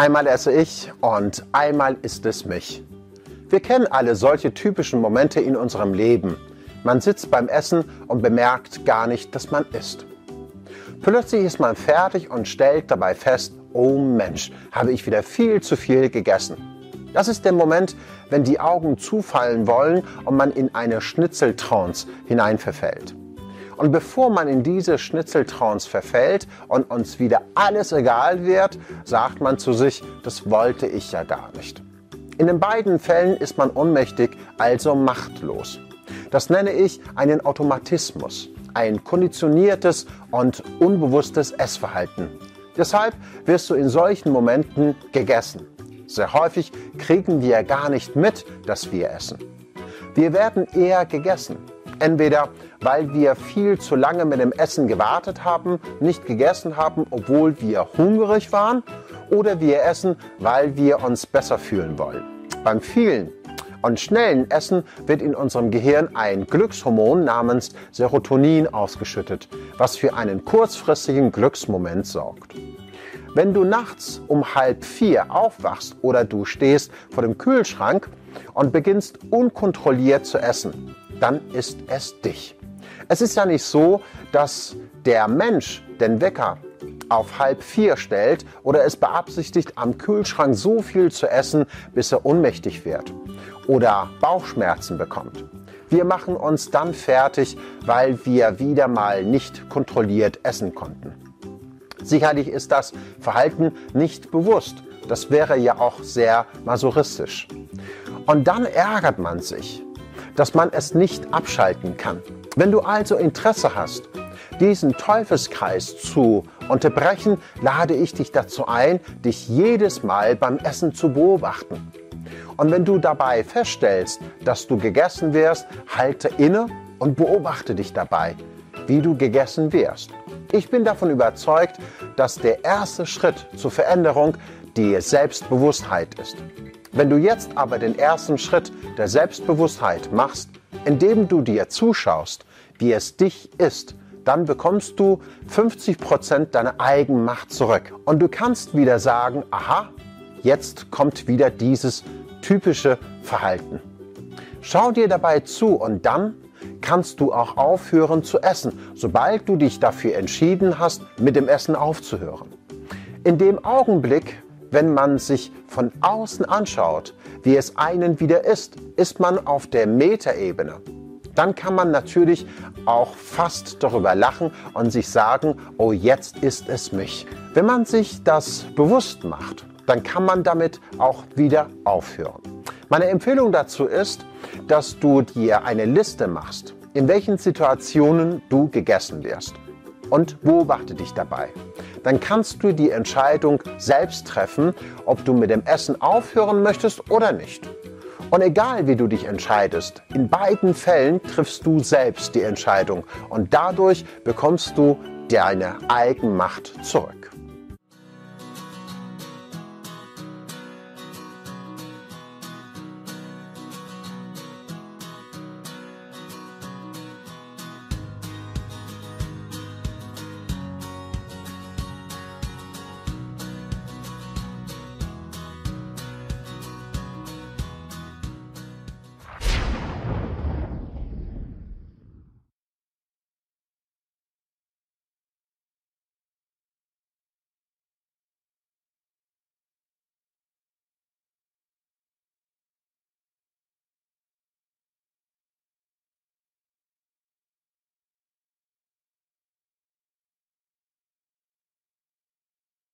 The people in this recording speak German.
Einmal esse ich und einmal ist es mich. Wir kennen alle solche typischen Momente in unserem Leben. Man sitzt beim Essen und bemerkt gar nicht, dass man isst. Plötzlich ist man fertig und stellt dabei fest, oh Mensch, habe ich wieder viel zu viel gegessen. Das ist der Moment, wenn die Augen zufallen wollen und man in eine Schnitzeltrance hineinverfällt. Und bevor man in diese Schnitzeltrance verfällt und uns wieder alles egal wird, sagt man zu sich, das wollte ich ja gar nicht. In den beiden Fällen ist man ohnmächtig, also machtlos. Das nenne ich einen Automatismus, ein konditioniertes und unbewusstes Essverhalten. Deshalb wirst du in solchen Momenten gegessen. Sehr häufig kriegen wir gar nicht mit, dass wir essen. Wir werden eher gegessen. Entweder weil wir viel zu lange mit dem Essen gewartet haben, nicht gegessen haben, obwohl wir hungrig waren, oder wir essen, weil wir uns besser fühlen wollen. Beim vielen und schnellen Essen wird in unserem Gehirn ein Glückshormon namens Serotonin ausgeschüttet, was für einen kurzfristigen Glücksmoment sorgt. Wenn du nachts um halb vier aufwachst oder du stehst vor dem Kühlschrank und beginnst unkontrolliert zu essen, dann ist es dich. Es ist ja nicht so, dass der Mensch den Wecker auf halb vier stellt oder es beabsichtigt, am Kühlschrank so viel zu essen, bis er ohnmächtig wird oder Bauchschmerzen bekommt. Wir machen uns dann fertig, weil wir wieder mal nicht kontrolliert essen konnten. Sicherlich ist das Verhalten nicht bewusst. Das wäre ja auch sehr masochistisch. Und dann ärgert man sich, dass man es nicht abschalten kann. Wenn du also Interesse hast, diesen Teufelskreis zu unterbrechen, lade ich dich dazu ein, dich jedes Mal beim Essen zu beobachten. Und wenn du dabei feststellst, dass du gegessen wirst, halte inne und beobachte dich dabei, wie du gegessen wirst. Ich bin davon überzeugt, dass der erste Schritt zur Veränderung die Selbstbewusstheit ist. Wenn du jetzt aber den ersten Schritt der Selbstbewusstheit machst, indem du dir zuschaust, wie es dich ist, dann bekommst du 50 Prozent deiner Eigenmacht zurück. Und du kannst wieder sagen, aha, jetzt kommt wieder dieses typische Verhalten. Schau dir dabei zu und dann kannst du auch aufhören zu essen, sobald du dich dafür entschieden hast, mit dem Essen aufzuhören. In dem Augenblick, wenn man sich von außen anschaut, wie es einen wieder ist, ist man auf der Metaebene. Dann kann man natürlich auch fast darüber lachen und sich sagen, oh jetzt ist es mich. Wenn man sich das bewusst macht, dann kann man damit auch wieder aufhören. Meine Empfehlung dazu ist, dass du dir eine Liste machst, in welchen Situationen du gegessen wirst und beobachte dich dabei. Dann kannst du die Entscheidung selbst treffen, ob du mit dem Essen aufhören möchtest oder nicht. Und egal wie du dich entscheidest, in beiden Fällen triffst du selbst die Entscheidung und dadurch bekommst du deine Eigenmacht zurück.